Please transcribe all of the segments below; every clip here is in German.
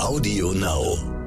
Audio Now.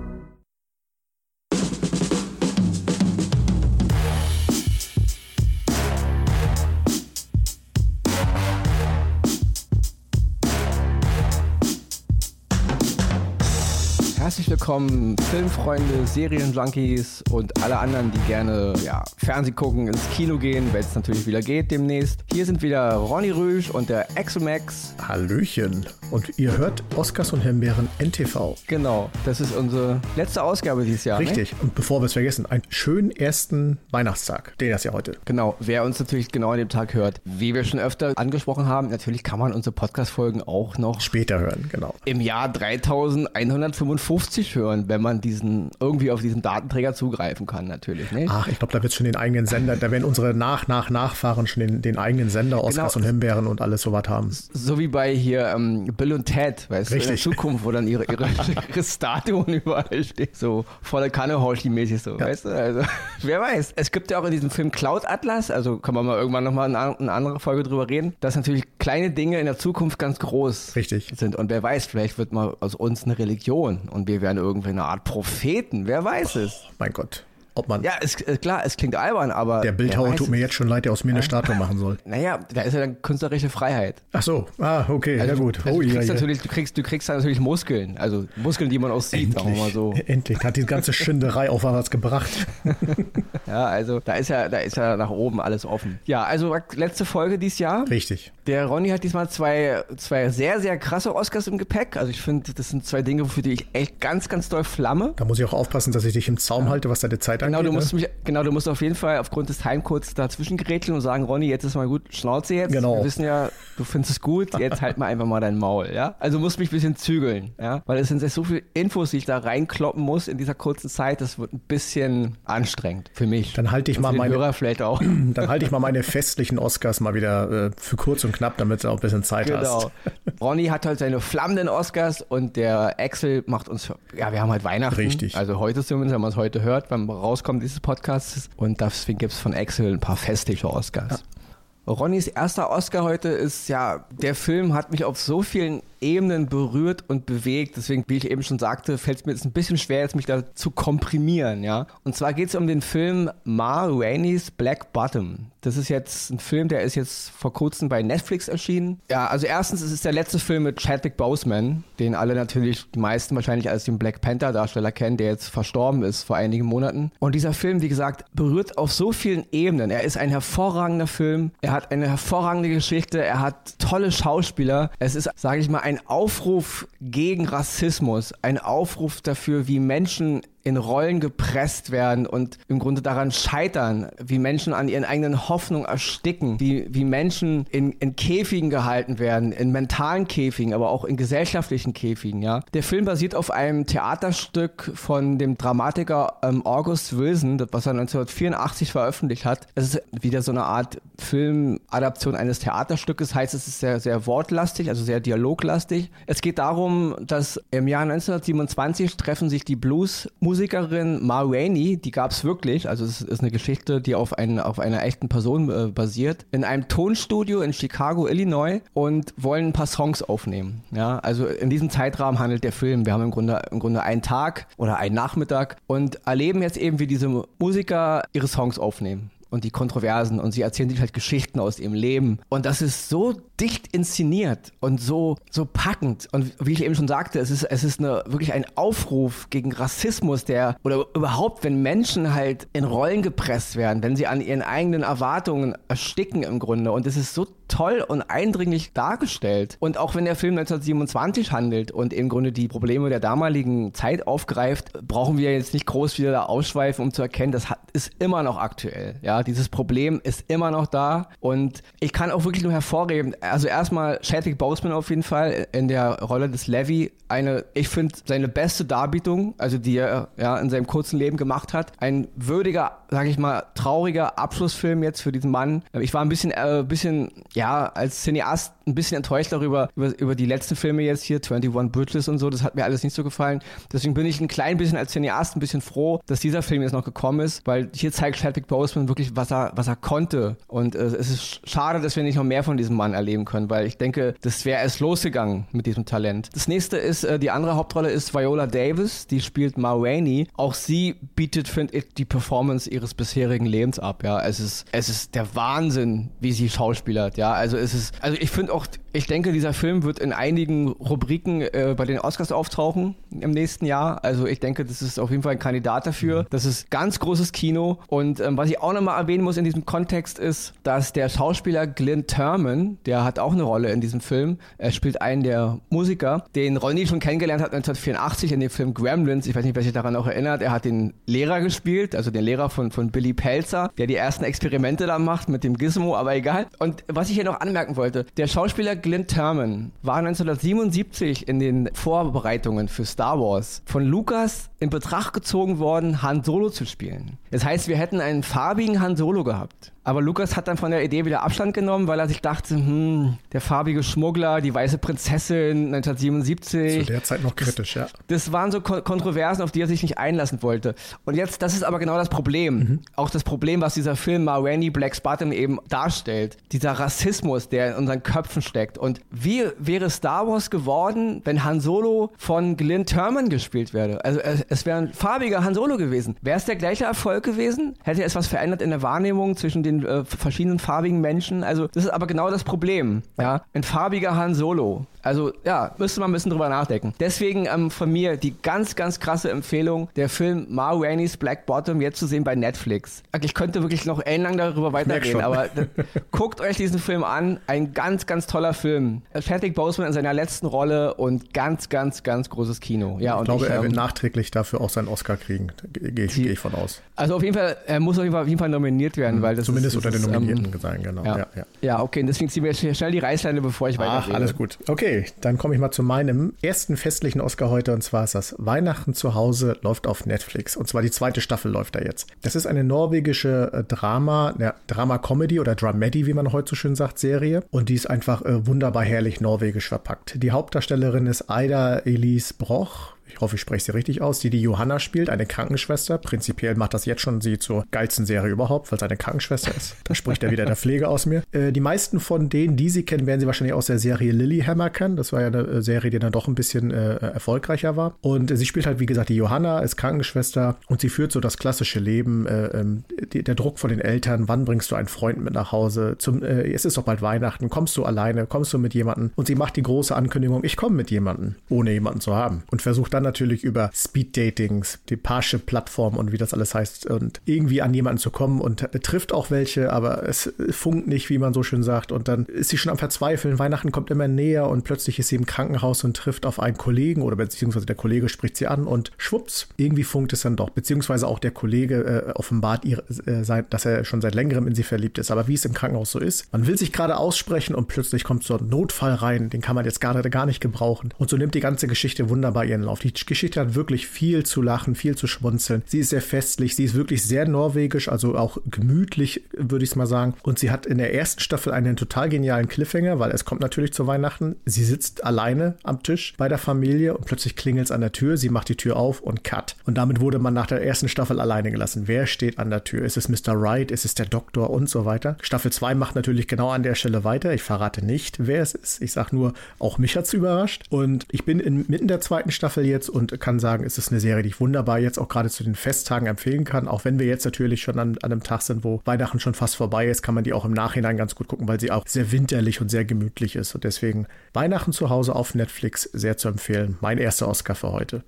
Willkommen, Filmfreunde, Serienjunkies und alle anderen, die gerne ja, Fernsehen gucken, ins Kino gehen, wenn es natürlich wieder geht demnächst. Hier sind wieder Ronny Rüsch und der Exomax. Hallöchen. Und ihr hört Oscars und Himbeeren NTV. Genau, das ist unsere letzte Ausgabe dieses Jahr. Richtig. Ne? Und bevor wir es vergessen, einen schönen ersten Weihnachtstag, den das ja heute. Genau, wer uns natürlich genau an dem Tag hört. Wie wir schon öfter angesprochen haben, natürlich kann man unsere Podcast-Folgen auch noch später hören, genau. Im Jahr 3155 50 hören, wenn man diesen irgendwie auf diesen Datenträger zugreifen kann, natürlich. Ne? Ach, ich glaube, da wird schon den eigenen Sender, da werden unsere Nach, Nach, Nachfahren schon den, den eigenen Sender, Oscars genau. und Himbeeren und alles sowas haben. So wie bei hier ähm, Bill und Ted, weißt Richtig. du, in der Zukunft, wo dann ihre, ihre, ihre Statuen überall stehen, so volle Kanne mäßig so, ja. weißt du? Also, wer weiß. Es gibt ja auch in diesem Film Cloud Atlas, also kann man mal irgendwann nochmal in eine andere Folge drüber reden, dass natürlich kleine Dinge in der Zukunft ganz groß Richtig. sind. Und wer weiß, vielleicht wird mal aus uns eine Religion und wir werden irgendwie eine Art Propheten. Wer weiß es? Mein Gott ob man. Ja, ist, äh, klar, es klingt albern, aber. Der Bildhauer tut mir jetzt schon leid, der aus mir eine Statue machen soll. Naja, da ist ja dann künstlerische Freiheit. Ach so, ah, okay, also, ja gut. Also oh, du, kriegst ja, natürlich, ja. Du, kriegst, du kriegst da natürlich Muskeln, also Muskeln, die man auch sieht, sagen wir mal so. Endlich, hat die ganze Schinderei auf was gebracht. ja, also da ist ja, da ist ja nach oben alles offen. Ja, also letzte Folge dieses Jahr. Richtig. Der Ronny hat diesmal zwei, zwei sehr, sehr krasse Oscars im Gepäck. Also ich finde, das sind zwei Dinge, für die ich echt ganz, ganz doll flamme. Da muss ich auch aufpassen, dass ich dich im Zaum halte, was deine Zeit genau, angeht. Du musst ne? mich Genau, du musst auf jeden Fall aufgrund des Timecodes dazwischen gerätseln und sagen, Ronny, jetzt ist mal gut, Schnauze jetzt. Genau. Wir wissen ja, du findest es gut, jetzt halt mal einfach mal dein Maul, ja? Also du musst mich ein bisschen zügeln, ja? Weil es sind so viele Infos, die ich da reinkloppen muss in dieser kurzen Zeit, das wird ein bisschen anstrengend für mich. Dann halte ich mal meine Hörer vielleicht auch. Dann halte ich mal meine festlichen Oscars mal wieder äh, für kurz und knapp, damit du auch ein bisschen Zeit genau. hast. Ronny hat halt seine flammenden Oscars und der Axel macht uns, ja, wir haben halt Weihnachten. Richtig. Also heute zumindest, wenn man es heute hört, wenn man rauskommt dieses Podcasts und deswegen gibt es von Axel ein paar festliche Oscars. Ja. Ronnys erster Oscar heute ist ja, der Film hat mich auf so vielen Ebenen berührt und bewegt. Deswegen, wie ich eben schon sagte, fällt es mir jetzt ein bisschen schwer, jetzt mich da zu komprimieren, ja. Und zwar geht es um den Film Ma Rainey's Black Bottom. Das ist jetzt ein Film, der ist jetzt vor kurzem bei Netflix erschienen. Ja, also erstens, es ist der letzte Film mit Chadwick Boseman, den alle natürlich, die meisten wahrscheinlich als den Black Panther Darsteller kennen, der jetzt verstorben ist vor einigen Monaten. Und dieser Film, wie gesagt, berührt auf so vielen Ebenen. Er ist ein hervorragender Film. Er hat eine hervorragende Geschichte. Er hat tolle Schauspieler. Es ist, sage ich mal, ein Aufruf gegen Rassismus, ein Aufruf dafür, wie Menschen in Rollen gepresst werden und im Grunde daran scheitern, wie Menschen an ihren eigenen Hoffnungen ersticken, wie, wie Menschen in, in Käfigen gehalten werden, in mentalen Käfigen, aber auch in gesellschaftlichen Käfigen, ja. Der Film basiert auf einem Theaterstück von dem Dramatiker ähm, August Wilson, was er 1984 veröffentlicht hat. Es ist wieder so eine Art Filmadaption eines Theaterstückes, heißt es ist sehr, sehr wortlastig, also sehr dialoglastig. Es geht darum, dass im Jahr 1927 treffen sich die Blues Musikerin Ma Rainey, die gab es wirklich, also es ist eine Geschichte, die auf, ein, auf einer echten Person äh, basiert, in einem Tonstudio in Chicago, Illinois und wollen ein paar Songs aufnehmen. Ja, also in diesem Zeitrahmen handelt der Film. Wir haben im Grunde, im Grunde einen Tag oder einen Nachmittag und erleben jetzt eben, wie diese Musiker ihre Songs aufnehmen und die Kontroversen und sie erzählen sich halt Geschichten aus ihrem Leben. Und das ist so dicht inszeniert und so, so packend. Und wie ich eben schon sagte, es ist, es ist eine, wirklich ein Aufruf gegen Rassismus, der, oder überhaupt, wenn Menschen halt in Rollen gepresst werden, wenn sie an ihren eigenen Erwartungen ersticken im Grunde. Und es ist so toll und eindringlich dargestellt. Und auch wenn der Film 1927 handelt und im Grunde die Probleme der damaligen Zeit aufgreift, brauchen wir jetzt nicht groß wieder da ausschweifen, um zu erkennen, das ist immer noch aktuell. Ja, dieses Problem ist immer noch da. Und ich kann auch wirklich nur hervorheben, also erstmal Chadwick Boseman auf jeden Fall in der Rolle des Levy eine, ich finde, seine beste Darbietung, also die er ja, in seinem kurzen Leben gemacht hat. Ein würdiger, sage ich mal, trauriger Abschlussfilm jetzt für diesen Mann. Ich war ein bisschen, äh, bisschen, ja, als Cineast ein bisschen enttäuscht darüber, über, über die letzten Filme jetzt hier, 21 Bridges und so, das hat mir alles nicht so gefallen. Deswegen bin ich ein klein bisschen als Cineast ein bisschen froh, dass dieser Film jetzt noch gekommen ist, weil hier zeigt Chadwick Boseman wirklich, was er, was er konnte. Und äh, es ist schade, dass wir nicht noch mehr von diesem Mann erleben können, weil ich denke, das wäre erst losgegangen mit diesem Talent. Das nächste ist, äh, die andere Hauptrolle ist Viola Davis, die spielt Ma Rainey. Auch sie bietet, finde ich, die Performance ihres bisherigen Lebens ab. Ja, es ist, es ist der Wahnsinn, wie sie schauspielert. Ja, also es ist, also ich finde auch, ich denke, dieser Film wird in einigen Rubriken äh, bei den Oscars auftauchen im nächsten Jahr. Also ich denke, das ist auf jeden Fall ein Kandidat dafür. Das ist ganz großes Kino. Und ähm, was ich auch nochmal erwähnen muss in diesem Kontext ist, dass der Schauspieler Glenn Turman, der hat auch eine Rolle in diesem Film. Er spielt einen der Musiker, den Ronny schon kennengelernt hat 1984 in dem Film Gremlins. Ich weiß nicht, wer sich daran auch erinnert. Er hat den Lehrer gespielt, also den Lehrer von, von Billy Pelzer, der die ersten Experimente da macht mit dem Gizmo, aber egal. Und was ich hier noch anmerken wollte, der Schauspieler Glenn Turman war 1977 in den Vorbereitungen für Star Wars von Lucas in Betracht gezogen worden, Han Solo zu spielen. Das heißt, wir hätten einen farbigen Han Solo gehabt. Aber Lukas hat dann von der Idee wieder Abstand genommen, weil er sich dachte, hm, der farbige Schmuggler, die weiße Prinzessin 1977. Zu der Zeit noch kritisch, ja. Das waren so Kon Kontroversen, auf die er sich nicht einlassen wollte. Und jetzt, das ist aber genau das Problem. Mhm. Auch das Problem, was dieser Film Ma Rainey Black Bottom eben darstellt. Dieser Rassismus, der in unseren Köpfen steckt. Und wie wäre Star Wars geworden, wenn Han Solo von Glenn Turman gespielt wäre? Also es, wäre ein farbiger Han Solo gewesen. Wäre es der gleiche Erfolg gewesen? Hätte es was verändert in der Wahrnehmung zwischen den den äh, verschiedenen farbigen Menschen. Also das ist aber genau das Problem. Ja, ein farbiger Han Solo. Also ja, müsste man ein bisschen drüber nachdenken. Deswegen ähm, von mir die ganz, ganz krasse Empfehlung, der Film Ma Rainey's Black Bottom jetzt zu sehen bei Netflix. Ich könnte wirklich noch ellenlang darüber weitergehen, aber guckt euch diesen Film an. Ein ganz, ganz toller Film. Chadwick Boseman in seiner letzten Rolle und ganz, ganz, ganz großes Kino. Ja, ich und glaube, ich, er wird ähm, nachträglich dafür auch seinen Oscar kriegen. Gehe ich, geh ich von aus. Also auf jeden Fall, er muss auf jeden Fall, auf jeden Fall nominiert werden, mhm, weil das Zumindest ist, unter den Nominierten ähm, sein, genau. Ja. Ja, ja. ja, okay, deswegen ziehen wir schnell die Reißleine, bevor ich weitergehe. Ach, alles gut. Okay, dann komme ich mal zu meinem ersten festlichen Oscar heute und zwar ist das Weihnachten zu Hause läuft auf Netflix und zwar die zweite Staffel läuft da jetzt. Das ist eine norwegische äh, Drama, ja, Drama-Comedy oder Dramedy, wie man heute so schön sagt, Serie und die ist einfach äh, wunderbar herrlich norwegisch verpackt. Die Hauptdarstellerin ist Aida Elise Broch ich hoffe, ich spreche sie richtig aus, die die Johanna spielt, eine Krankenschwester. Prinzipiell macht das jetzt schon sie zur geilsten Serie überhaupt, weil sie eine Krankenschwester ist. Da spricht ja wieder der Pflege aus mir. Äh, die meisten von denen, die sie kennen, werden sie wahrscheinlich aus der Serie Lilyhammer kennen. Das war ja eine äh, Serie, die dann doch ein bisschen äh, erfolgreicher war. Und äh, sie spielt halt, wie gesagt, die Johanna, ist Krankenschwester und sie führt so das klassische Leben. Äh, ähm, die, der Druck von den Eltern, wann bringst du einen Freund mit nach Hause? Zum, äh, es ist doch bald Weihnachten, kommst du alleine, kommst du mit jemandem? Und sie macht die große Ankündigung, ich komme mit jemandem, ohne jemanden zu haben. Und versucht dann natürlich über Speed-Datings, die Parship-Plattform und wie das alles heißt und irgendwie an jemanden zu kommen und trifft auch welche, aber es funkt nicht, wie man so schön sagt. Und dann ist sie schon am Verzweifeln. Weihnachten kommt immer näher und plötzlich ist sie im Krankenhaus und trifft auf einen Kollegen oder beziehungsweise der Kollege spricht sie an und schwupps, irgendwie funkt es dann doch. Beziehungsweise auch der Kollege äh, offenbart ihr, äh, sein, dass er schon seit längerem in sie verliebt ist. Aber wie es im Krankenhaus so ist, man will sich gerade aussprechen und plötzlich kommt so ein Notfall rein, den kann man jetzt gerade gar nicht gebrauchen. Und so nimmt die ganze Geschichte wunderbar ihren Lauf. Die Geschichte hat wirklich viel zu lachen, viel zu schmunzeln. Sie ist sehr festlich, sie ist wirklich sehr norwegisch, also auch gemütlich, würde ich es mal sagen. Und sie hat in der ersten Staffel einen total genialen Cliffhanger, weil es kommt natürlich zu Weihnachten. Sie sitzt alleine am Tisch bei der Familie und plötzlich klingelt es an der Tür. Sie macht die Tür auf und cut. Und damit wurde man nach der ersten Staffel alleine gelassen. Wer steht an der Tür? Ist es Mr. Wright? Ist es der Doktor und so weiter? Staffel 2 macht natürlich genau an der Stelle weiter. Ich verrate nicht, wer es ist. Ich sage nur, auch mich hat es überrascht. Und ich bin inmitten der zweiten Staffel jetzt und kann sagen, es ist eine Serie, die ich wunderbar jetzt auch gerade zu den Festtagen empfehlen kann. Auch wenn wir jetzt natürlich schon an, an einem Tag sind, wo Weihnachten schon fast vorbei ist, kann man die auch im Nachhinein ganz gut gucken, weil sie auch sehr winterlich und sehr gemütlich ist. Und deswegen Weihnachten zu Hause auf Netflix sehr zu empfehlen. Mein erster Oscar für heute.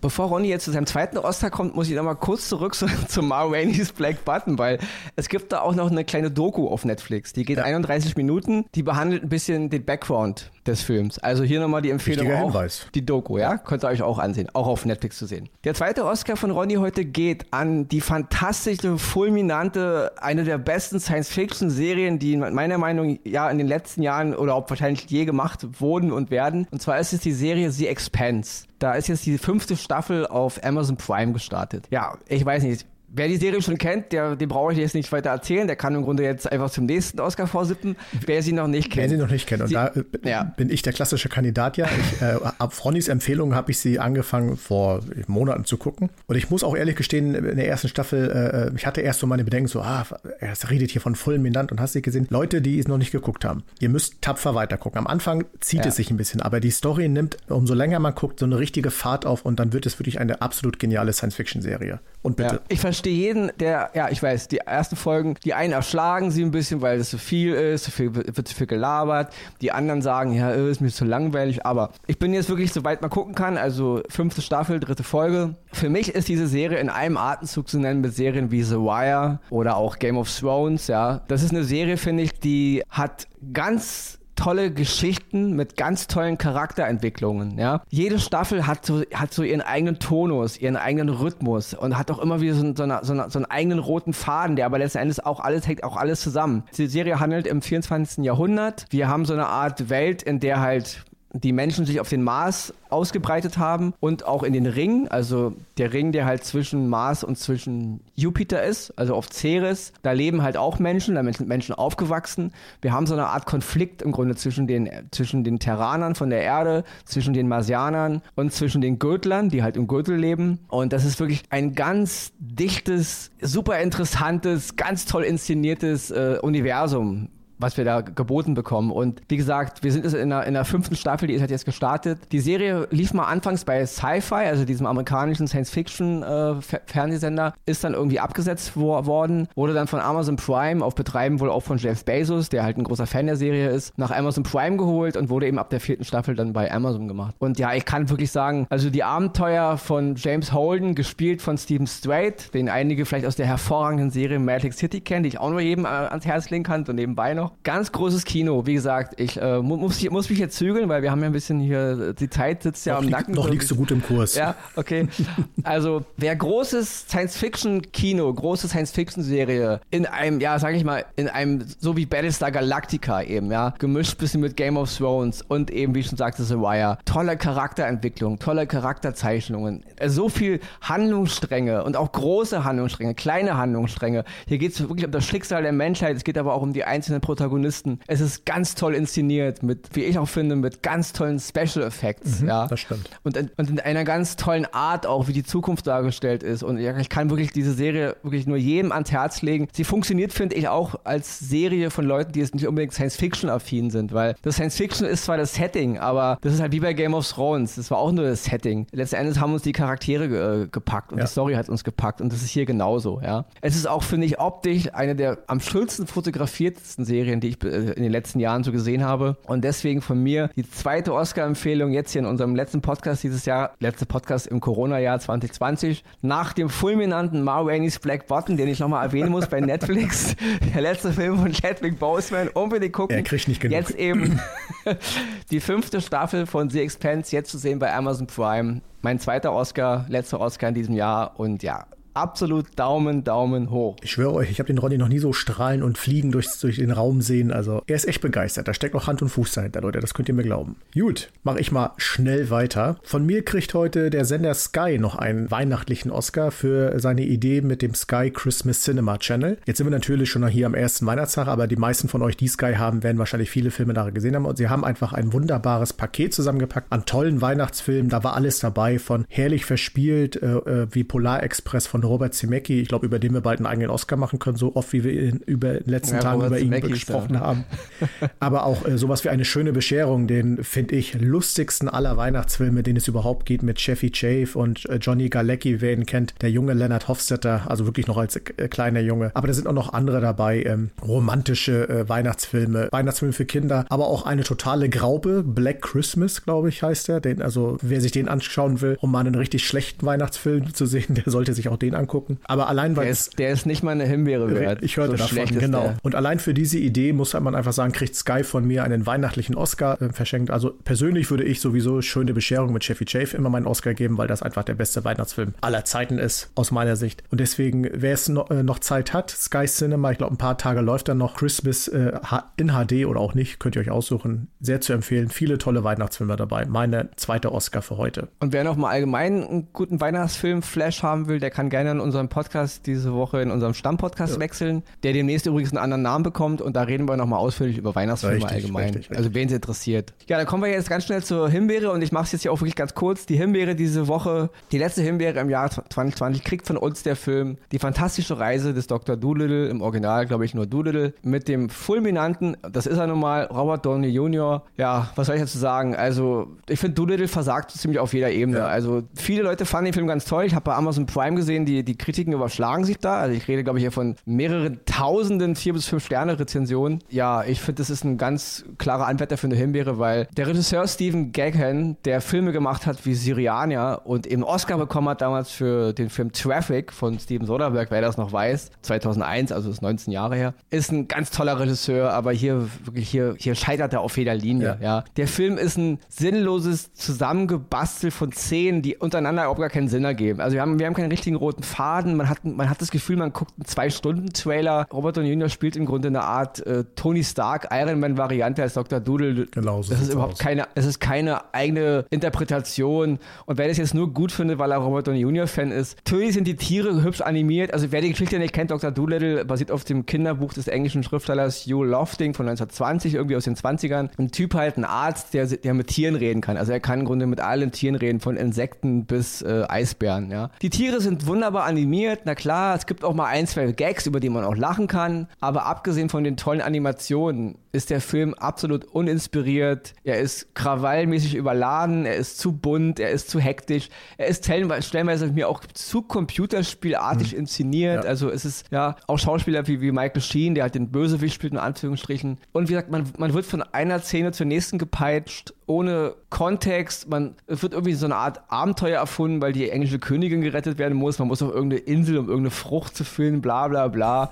Bevor Ronny jetzt zu seinem zweiten Oscar kommt, muss ich noch mal kurz zurück zu, zu Ma Rainey's Black Button, weil es gibt da auch noch eine kleine Doku auf Netflix. Die geht ja. 31 Minuten. Die behandelt ein bisschen den Background des Films. Also hier nochmal die Empfehlung auch. Hinweis. Die Doku, ja? Könnt ihr euch auch ansehen. Auch auf Netflix zu sehen. Der zweite Oscar von Ronny heute geht an die fantastische, fulminante, eine der besten Science-Fiction-Serien, die meiner Meinung nach ja in den letzten Jahren oder auch wahrscheinlich je gemacht wurden und werden. Und zwar ist es die Serie The Expanse. Da ist jetzt die fünfte Staffel auf Amazon Prime gestartet. Ja, ich weiß nicht wer die Serie schon kennt, der, dem brauche ich jetzt nicht weiter erzählen. Der kann im Grunde jetzt einfach zum nächsten Oscar vorsippen. Wer sie noch nicht kennt. Wer sie noch nicht kennt. Und sie, da äh, ja. bin ich der klassische Kandidat ja. Ich, äh, ab Ronnys Empfehlung habe ich sie angefangen vor Monaten zu gucken. Und ich muss auch ehrlich gestehen, in der ersten Staffel, äh, ich hatte erst so meine Bedenken, so, ah, er redet hier von fulminant und hast dich gesehen. Leute, die es noch nicht geguckt haben, ihr müsst tapfer weitergucken. Am Anfang zieht ja. es sich ein bisschen, aber die Story nimmt, umso länger man guckt, so eine richtige Fahrt auf und dann wird es wirklich eine absolut geniale Science-Fiction-Serie. Und bitte. Ja. Ich verstehe jeden, der, ja, ich weiß, die ersten Folgen, die einen erschlagen sie ein bisschen, weil es so viel ist, so viel, wird zu viel gelabert. Die anderen sagen, ja, äh, ist mir zu langweilig, aber ich bin jetzt wirklich, soweit man gucken kann, also fünfte Staffel, dritte Folge. Für mich ist diese Serie in einem Atemzug zu nennen mit Serien wie The Wire oder auch Game of Thrones, ja. Das ist eine Serie, finde ich, die hat ganz tolle Geschichten mit ganz tollen Charakterentwicklungen. Ja? Jede Staffel hat so, hat so ihren eigenen Tonus, ihren eigenen Rhythmus und hat auch immer wieder so, so, eine, so, eine, so einen eigenen roten Faden, der aber letzten Endes auch alles hängt auch alles zusammen. Die Serie handelt im 24. Jahrhundert. Wir haben so eine Art Welt, in der halt die Menschen sich auf den Mars ausgebreitet haben und auch in den Ring, also der Ring, der halt zwischen Mars und zwischen Jupiter ist, also auf Ceres, da leben halt auch Menschen, da sind Menschen aufgewachsen. Wir haben so eine Art Konflikt im Grunde zwischen den, zwischen den Terranern von der Erde, zwischen den Marsianern und zwischen den Gürtlern, die halt im Gürtel leben. Und das ist wirklich ein ganz dichtes, super interessantes, ganz toll inszeniertes äh, Universum, was wir da geboten bekommen. Und wie gesagt, wir sind jetzt in der, in der fünften Staffel, die ist halt jetzt gestartet. Die Serie lief mal anfangs bei Sci-Fi, also diesem amerikanischen Science-Fiction-Fernsehsender, äh, ist dann irgendwie abgesetzt wo worden, wurde dann von Amazon Prime auf Betreiben wohl auch von Jeff Bezos, der halt ein großer Fan der Serie ist, nach Amazon Prime geholt und wurde eben ab der vierten Staffel dann bei Amazon gemacht. Und ja, ich kann wirklich sagen, also die Abenteuer von James Holden, gespielt von Stephen Strait, den einige vielleicht aus der hervorragenden Serie Magic City kennen, die ich auch nur jedem äh, ans Herz legen kann und nebenbei noch noch. Ganz großes Kino. Wie gesagt, ich äh, muss, muss mich jetzt zügeln, weil wir haben ja ein bisschen hier, die Zeit sitzt ja noch am Nacken. Noch liegst du gut im Kurs. Ja, okay. Also, wer großes Science-Fiction-Kino, große Science-Fiction-Serie in einem, ja, sag ich mal, in einem, so wie Battlestar Galactica eben, ja, gemischt bisschen mit Game of Thrones und eben, wie ich schon sagte, The Wire. Tolle Charakterentwicklung, tolle Charakterzeichnungen, äh, so viel Handlungsstränge und auch große Handlungsstränge, kleine Handlungsstränge. Hier geht es wirklich um das Schicksal der Menschheit, es geht aber auch um die einzelnen Protagonisten Protagonisten. Es ist ganz toll inszeniert, mit, wie ich auch finde, mit ganz tollen Special Effects. Mhm, ja. Das stimmt. Und, und in einer ganz tollen Art auch, wie die Zukunft dargestellt ist. Und ich kann wirklich diese Serie wirklich nur jedem ans Herz legen. Sie funktioniert, finde ich, auch als Serie von Leuten, die jetzt nicht unbedingt Science-Fiction-affin sind, weil das Science-Fiction ist zwar das Setting, aber das ist halt wie bei Game of Thrones. Das war auch nur das Setting. Letzten Endes haben uns die Charaktere ge äh, gepackt und ja. die Story hat uns gepackt und das ist hier genauso, ja. Es ist auch, finde ich, optisch eine der am schönsten fotografiertesten Serien Serien, die ich äh, in den letzten Jahren so gesehen habe. Und deswegen von mir die zweite Oscar-Empfehlung jetzt hier in unserem letzten Podcast dieses Jahr, letzte Podcast im Corona-Jahr 2020, nach dem fulminanten Ma Rainey's Black Button, den ich nochmal erwähnen muss bei Netflix. Der letzte Film von Chadwick Boseman. Unbedingt gucken. Er kriegt nicht genug. Jetzt eben die fünfte Staffel von The Expanse, jetzt zu sehen bei Amazon Prime. Mein zweiter Oscar, letzter Oscar in diesem Jahr. Und ja, absolut Daumen, Daumen hoch. Ich schwöre euch, ich habe den Ronny noch nie so strahlen und fliegen durch, durch den Raum sehen. Also er ist echt begeistert. Da steckt noch Hand und Fuß dahinter, Leute. Das könnt ihr mir glauben. Gut, mache ich mal schnell weiter. Von mir kriegt heute der Sender Sky noch einen weihnachtlichen Oscar für seine Idee mit dem Sky Christmas Cinema Channel. Jetzt sind wir natürlich schon hier am ersten Weihnachtstag, aber die meisten von euch, die Sky haben, werden wahrscheinlich viele Filme nachher gesehen haben. Und sie haben einfach ein wunderbares Paket zusammengepackt an tollen Weihnachtsfilmen. Da war alles dabei, von herrlich verspielt äh, äh wie Polar Express von Robert Zemecki, ich glaube, über den wir bald einen eigenen Oscar machen können, so oft wie wir in, über in den letzten ja, Tagen Robert über ihn gesprochen haben. Aber auch äh, sowas wie eine schöne Bescherung, den finde ich lustigsten aller Weihnachtsfilme, den es überhaupt geht, mit Chevy Chave und äh, Johnny Galecki, wer ihn kennt, der junge Leonard Hofstetter, also wirklich noch als äh, kleiner Junge. Aber da sind auch noch andere dabei, ähm, romantische äh, Weihnachtsfilme, Weihnachtsfilme für Kinder, aber auch eine totale Graube, Black Christmas, glaube ich, heißt der. Den, also wer sich den anschauen will, um mal einen richtig schlechten Weihnachtsfilm zu sehen, der sollte sich auch den angucken. Aber allein weil der ist, der ist nicht mal eine Himbeere wert. Ich hörte so davon, genau. Und allein für diese Idee muss man einfach sagen, kriegt Sky von mir einen weihnachtlichen Oscar äh, verschenkt. Also persönlich würde ich sowieso schöne Bescherung mit Chevy Chave immer meinen Oscar geben, weil das einfach der beste Weihnachtsfilm aller Zeiten ist, aus meiner Sicht. Und deswegen, wer es noch, äh, noch Zeit hat, Sky Cinema, ich glaube, ein paar Tage läuft dann noch Christmas äh, in HD oder auch nicht, könnt ihr euch aussuchen. Sehr zu empfehlen. Viele tolle Weihnachtsfilme dabei. Meine zweite Oscar für heute. Und wer noch mal allgemein einen guten Weihnachtsfilm-Flash haben will, der kann gerne einer in unserem Podcast diese Woche in unserem Stammpodcast ja. wechseln, der demnächst übrigens einen anderen Namen bekommt und da reden wir nochmal ausführlich über Weihnachtsfilme richtig, allgemein. Richtig, richtig. Also wen es interessiert. Ja, dann kommen wir jetzt ganz schnell zur Himbeere und ich mache es jetzt hier auch wirklich ganz kurz. Die Himbeere diese Woche, die letzte Himbeere im Jahr 2020 kriegt von uns der Film Die fantastische Reise des Dr. Doolittle, im Original glaube ich nur Doolittle, mit dem fulminanten, das ist er nun mal, Robert Downey Jr. Ja, was soll ich dazu sagen? Also ich finde Doolittle versagt ziemlich auf jeder Ebene. Ja. Also viele Leute fanden den Film ganz toll. Ich habe bei Amazon Prime gesehen, die, die Kritiken überschlagen sich da. Also ich rede, glaube ich, hier von mehreren tausenden vier bis fünf Sterne Rezensionen. Ja, ich finde, das ist ein ganz klarer Anwärter für eine Himbeere, weil der Regisseur Stephen Gaghan, der Filme gemacht hat wie Siriania und eben Oscar bekommen hat damals für den Film Traffic von Steven Soderbergh, wer das noch weiß, 2001, also ist 19 Jahre her, ist ein ganz toller Regisseur, aber hier wirklich hier hier scheitert er auf jeder Linie. Ja. ja. Der Film ist ein sinnloses Zusammengebastel von Szenen, die untereinander überhaupt gar keinen Sinn ergeben. Also wir haben wir haben keinen richtigen roten Faden. Man hat man hat das Gefühl, man guckt einen zwei Stunden Trailer. Robert Downey Jr. spielt im Grunde eine Art äh, Tony Stark Iron Man Variante als Dr. Doodle. Genau so. Das ist überhaupt aus. keine es ist keine eigene Interpretation. Und wer das jetzt nur gut findet, weil er Robert Downey Jr. Fan ist, natürlich sind die Tiere hübsch animiert. Also wer die Geschichte nicht kennt, Dr. Doolittle basiert auf dem Kinderbuch des englischen Schriftstellers Hugh Lofting von 1920 irgendwie aus den 20ern. Ein Typ halt, ein Arzt, der, der mit Tieren reden kann. Also er kann im Grunde mit allen Tieren reden, von Insekten bis äh, Eisbären. Ja. Die Tiere sind wunderbar animiert. Na klar, es gibt auch mal ein, zwei Gags, über die man auch lachen kann. Aber abgesehen von den tollen Animationen ist der Film absolut uninspiriert. Er ist krawallmäßig überladen, er ist zu bunt, er ist zu hektisch, er ist stellenweise mir auch zu computerspielartig mhm. inszeniert. Ja. Also es ist ja auch Schauspieler wie, wie Michael Sheen, der halt den Bösewicht spielt, in Anführungsstrichen. Und wie gesagt, man, man wird von einer Szene zur nächsten gepeitscht, ohne Kontext. Man es wird irgendwie so eine Art Abenteuer erfunden, weil die englische Königin gerettet werden muss. Man muss auf irgendeine Insel, um irgendeine Frucht zu finden, bla bla bla.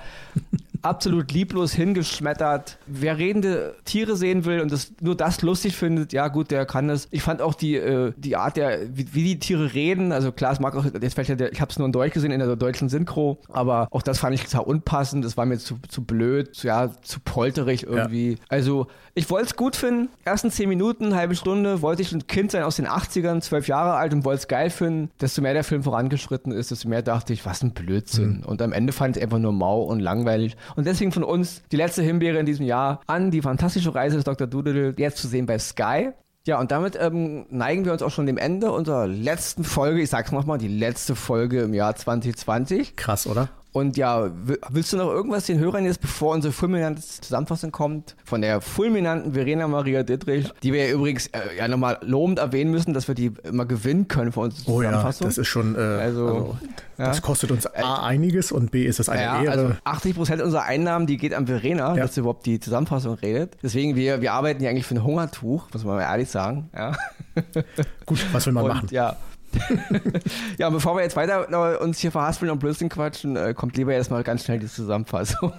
Absolut lieblos hingeschmettert. Wer redende Tiere sehen will und das, nur das lustig findet, ja gut, der kann das. Ich fand auch die, äh, die Art, der, wie, wie, die Tiere reden, also klar, es mag auch, jetzt vielleicht, der, ich habe es nur in Deutsch gesehen, in der deutschen Synchro, aber auch das fand ich total unpassend, das war mir zu, zu blöd, zu, ja, zu polterig irgendwie. Ja. Also ich wollte es gut finden, ersten zehn Minuten, halbe Stunde, wollte ich ein Kind sein aus den 80ern, zwölf Jahre alt und wollte es geil finden. Desto mehr der Film vorangeschritten ist, desto mehr dachte ich, was ein Blödsinn. Mhm. Und am Ende fand ich es einfach nur mau und langweilig. Und deswegen von uns die letzte Himbeere in diesem Jahr an die fantastische Reise des Dr. Doodle, jetzt zu sehen bei Sky. Ja, und damit ähm, neigen wir uns auch schon dem Ende unserer letzten Folge. Ich sag's nochmal, die letzte Folge im Jahr 2020. Krass, oder? Und ja, willst du noch irgendwas den Hörern jetzt, bevor unsere fulminante Zusammenfassung kommt, von der fulminanten Verena Maria Dittrich, die wir ja übrigens äh, ja nochmal lobend erwähnen müssen, dass wir die immer gewinnen können für unsere Zusammenfassung. Oh ja, das ist schon, äh, also, also ja. das kostet uns A einiges und B ist das eine ja, Ehre. Also 80 Prozent unserer Einnahmen, die geht an Verena, ja. dass sie überhaupt die Zusammenfassung redet. Deswegen, wir, wir arbeiten ja eigentlich für ein Hungertuch, muss man mal ehrlich sagen. Ja. Gut, was will man und, machen? Ja, ja, bevor wir jetzt weiter uns hier verhaspeln und Blödsinn quatschen, äh, kommt lieber erstmal ganz schnell die Zusammenfassung.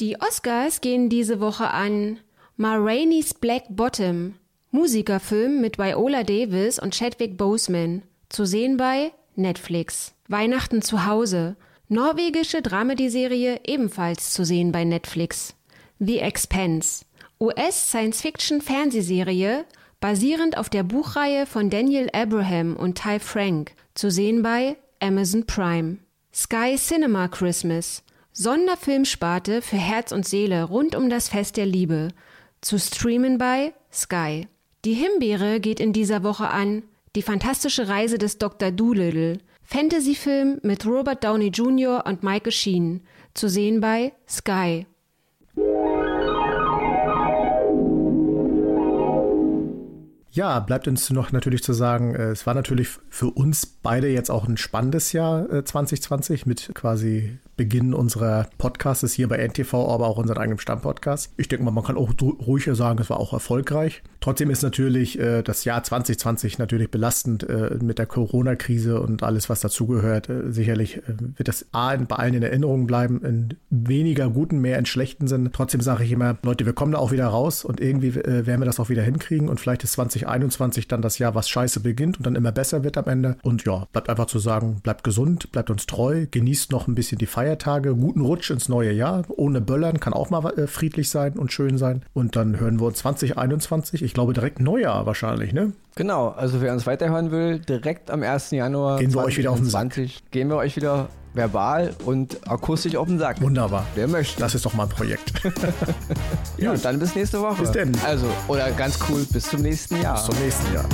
Die Oscars gehen diese Woche an Ma Rainey's Black Bottom, Musikerfilm mit Viola Davis und Chadwick Boseman, zu sehen bei Netflix. Weihnachten zu Hause, norwegische Dramedy-Serie ebenfalls zu sehen bei Netflix. The Expense, US-Science-Fiction-Fernsehserie basierend auf der Buchreihe von Daniel Abraham und Ty Frank, zu sehen bei Amazon Prime. Sky Cinema Christmas, Sonderfilmsparte für Herz und Seele rund um das Fest der Liebe, zu streamen bei Sky. Die Himbeere geht in dieser Woche an Die fantastische Reise des Dr. Doolittle, Fantasyfilm mit Robert Downey Jr. und Michael Sheen, zu sehen bei Sky. Ja, bleibt uns noch natürlich zu sagen, äh, es war natürlich für uns beide jetzt auch ein spannendes Jahr 2020 äh, mit quasi Beginn unserer Podcasts hier bei NTV, aber auch unseren eigenen Stammpodcast. Ich denke mal, man kann auch ruhiger sagen, es war auch erfolgreich. Trotzdem ist natürlich äh, das Jahr 2020 natürlich belastend äh, mit der Corona-Krise und alles, was dazugehört. Äh, sicherlich äh, wird das A bei allen in Erinnerung bleiben, in weniger guten, mehr in schlechten Sinn. Trotzdem sage ich immer, Leute, wir kommen da auch wieder raus und irgendwie äh, werden wir das auch wieder hinkriegen und vielleicht ist 2021 dann das Jahr, was scheiße beginnt und dann immer besser wird am Ende. Und ja, ja, bleibt einfach zu sagen, bleibt gesund, bleibt uns treu, genießt noch ein bisschen die Feiertage, guten Rutsch ins neue Jahr, ohne Böllern, kann auch mal äh, friedlich sein und schön sein. Und dann hören wir uns 2021, ich glaube direkt Neujahr wahrscheinlich, ne? Genau, also wer uns weiterhören will, direkt am 1. Januar Gehen wir euch wieder auf den Sack. 2020 gehen wir euch wieder verbal und akustisch auf den Sack. Wunderbar. Wer möchte. Das ist doch mal ein Projekt. Ja, und dann bis nächste Woche. Bis denn. Also, oder ganz cool, bis zum nächsten Jahr. Bis zum nächsten Jahr.